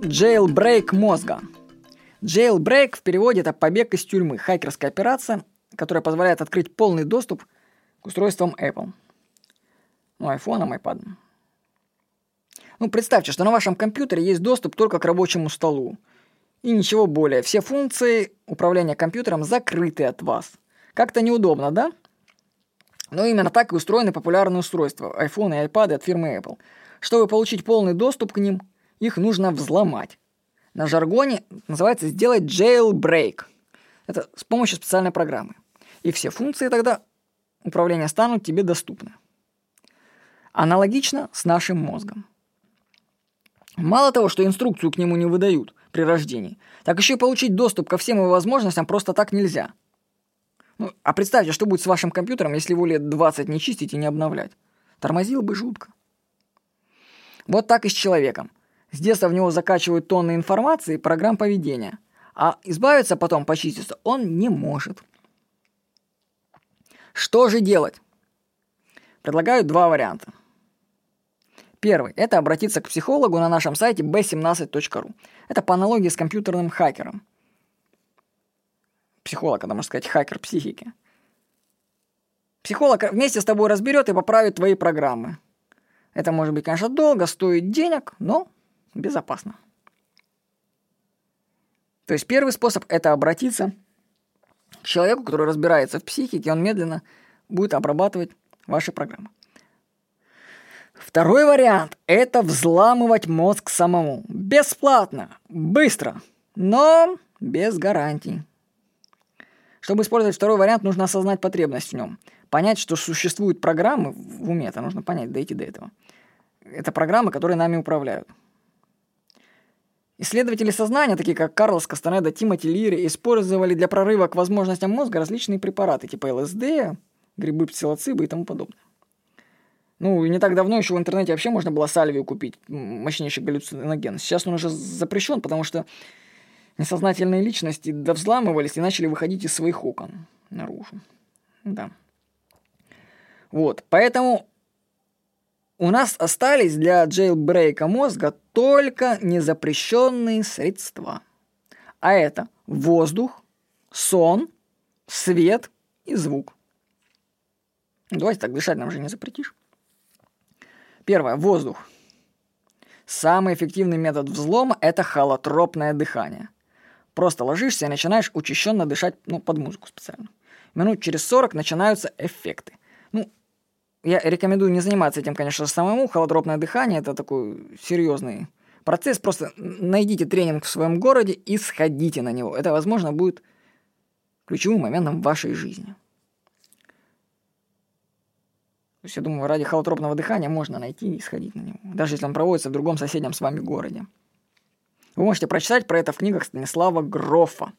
Jailbreak мозга. Jailbreak в переводе это побег из тюрьмы, хакерская операция, которая позволяет открыть полный доступ к устройствам Apple. Ну, iPhone, iPad. Ну, представьте, что на вашем компьютере есть доступ только к рабочему столу. И ничего более. Все функции управления компьютером закрыты от вас. Как-то неудобно, да? Но именно так и устроены популярные устройства, iPhone и iPad от фирмы Apple. Чтобы получить полный доступ к ним, их нужно взломать. На жаргоне называется сделать jailbreak. Это с помощью специальной программы. И все функции тогда управления станут тебе доступны. Аналогично с нашим мозгом. Мало того, что инструкцию к нему не выдают при рождении, так еще и получить доступ ко всем его возможностям просто так нельзя. Ну, а представьте, что будет с вашим компьютером, если его лет 20 не чистить и не обновлять. Тормозил бы жутко. Вот так и с человеком. С детства в него закачивают тонны информации и программ поведения. А избавиться потом, почиститься, он не может. Что же делать? Предлагаю два варианта. Первый – это обратиться к психологу на нашем сайте b17.ru. Это по аналогии с компьютерным хакером. Психолог, это можно сказать, хакер психики. Психолог вместе с тобой разберет и поправит твои программы. Это может быть, конечно, долго, стоит денег, но безопасно. То есть первый способ – это обратиться к человеку, который разбирается в психике, он медленно будет обрабатывать ваши программы. Второй вариант – это взламывать мозг самому. Бесплатно, быстро, но без гарантий. Чтобы использовать второй вариант, нужно осознать потребность в нем. Понять, что существуют программы в уме, это нужно понять, дойти до этого. Это программы, которые нами управляют. Исследователи сознания, такие как Карлос Кастанеда, Тимоти Лири, использовали для прорыва к возможностям мозга различные препараты, типа ЛСД, грибы псилоцибы и тому подобное. Ну, и не так давно еще в интернете вообще можно было сальвию купить, мощнейший галлюциноген. Сейчас он уже запрещен, потому что несознательные личности довзламывались и начали выходить из своих окон наружу. Да. Вот, поэтому у нас остались для джейлбрейка мозга только незапрещенные средства. А это воздух, сон, свет и звук. Давайте так дышать нам же не запретишь. Первое. Воздух. Самый эффективный метод взлома – это холотропное дыхание. Просто ложишься и начинаешь учащенно дышать, ну, под музыку специально. Минут через 40 начинаются эффекты. Ну, я рекомендую не заниматься этим, конечно, самому. Холотропное дыхание – это такой серьезный процесс. Просто найдите тренинг в своем городе и сходите на него. Это, возможно, будет ключевым моментом в вашей жизни. То есть, я думаю, ради холотропного дыхания можно найти и сходить на него, даже если он проводится в другом соседнем с вами городе. Вы можете прочитать про это в книгах Станислава Грофа.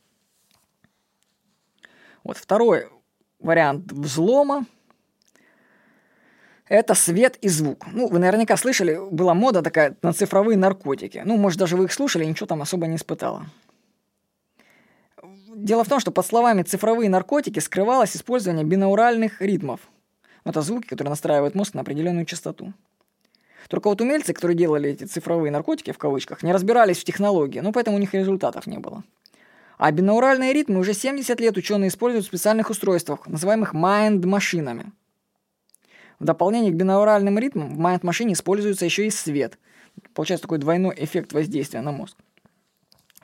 Вот второй вариант взлома – это свет и звук. Ну, вы наверняка слышали, была мода такая на цифровые наркотики. Ну, может, даже вы их слушали, ничего там особо не испытала. Дело в том, что под словами «цифровые наркотики» скрывалось использование бинауральных ритмов – это звуки, которые настраивают мозг на определенную частоту. Только вот умельцы, которые делали эти цифровые наркотики, в кавычках, не разбирались в технологии, ну поэтому у них результатов не было. А бинауральные ритмы уже 70 лет ученые используют в специальных устройствах, называемых майнд-машинами. В дополнение к бинауральным ритмам в майнд-машине используется еще и свет. Получается такой двойной эффект воздействия на мозг.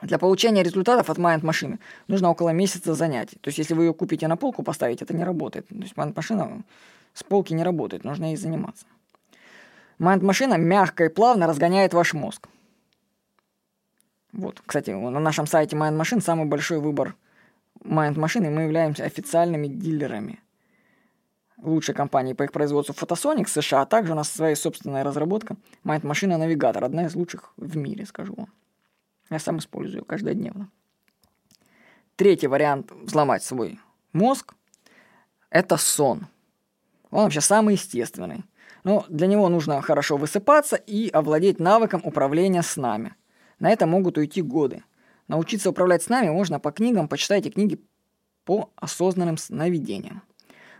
Для получения результатов от майнд-машины нужно около месяца занятий. То есть, если вы ее купите на полку поставить, это не работает. То есть, майнд-машина с полки не работает, нужно ей заниматься. Майнд-машина мягко и плавно разгоняет ваш мозг. Вот, кстати, на нашем сайте Mind Machine самый большой выбор Mind Machine, и мы являемся официальными дилерами лучшей компании по их производству Photosonic США, а также у нас своя собственная разработка Mind Machine Навигатор, одна из лучших в мире, скажу вам. Я сам использую ее каждодневно. Третий вариант взломать свой мозг – это сон – он вообще самый естественный. Но для него нужно хорошо высыпаться и овладеть навыком управления снами. На это могут уйти годы. Научиться управлять снами можно по книгам, почитайте книги по осознанным сновидениям.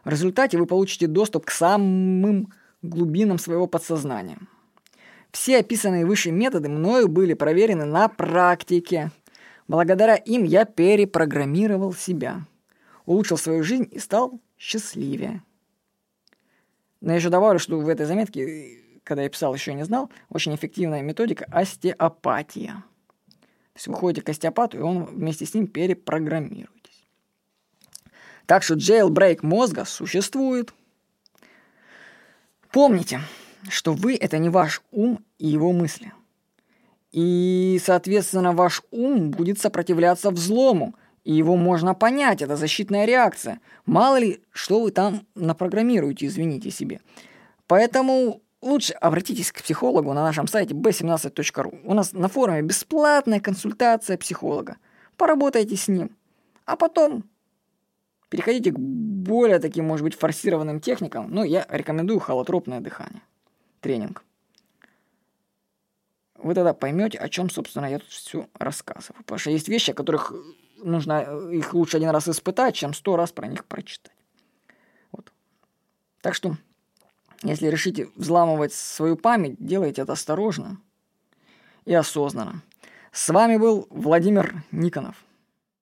В результате вы получите доступ к самым глубинам своего подсознания. Все описанные выше методы мною были проверены на практике. Благодаря им я перепрограммировал себя, улучшил свою жизнь и стал счастливее. Но я еще добавлю, что в этой заметке, когда я писал, еще не знал, очень эффективная методика остеопатия. То есть вы ходите к остеопату, и он вместе с ним перепрограммируетесь. Так что jailbreak мозга существует. Помните, что вы – это не ваш ум и его мысли. И, соответственно, ваш ум будет сопротивляться взлому, и его можно понять, это защитная реакция. Мало ли, что вы там напрограммируете, извините себе. Поэтому лучше обратитесь к психологу на нашем сайте b17.ru. У нас на форуме бесплатная консультация психолога. Поработайте с ним. А потом переходите к более таким, может быть, форсированным техникам. Ну, я рекомендую холотропное дыхание. Тренинг. Вы тогда поймете, о чем, собственно, я тут все рассказываю. Потому что есть вещи, о которых нужно их лучше один раз испытать, чем сто раз про них прочитать. Вот. Так что если решите взламывать свою память, делайте это осторожно и осознанно. С вами был Владимир Никонов.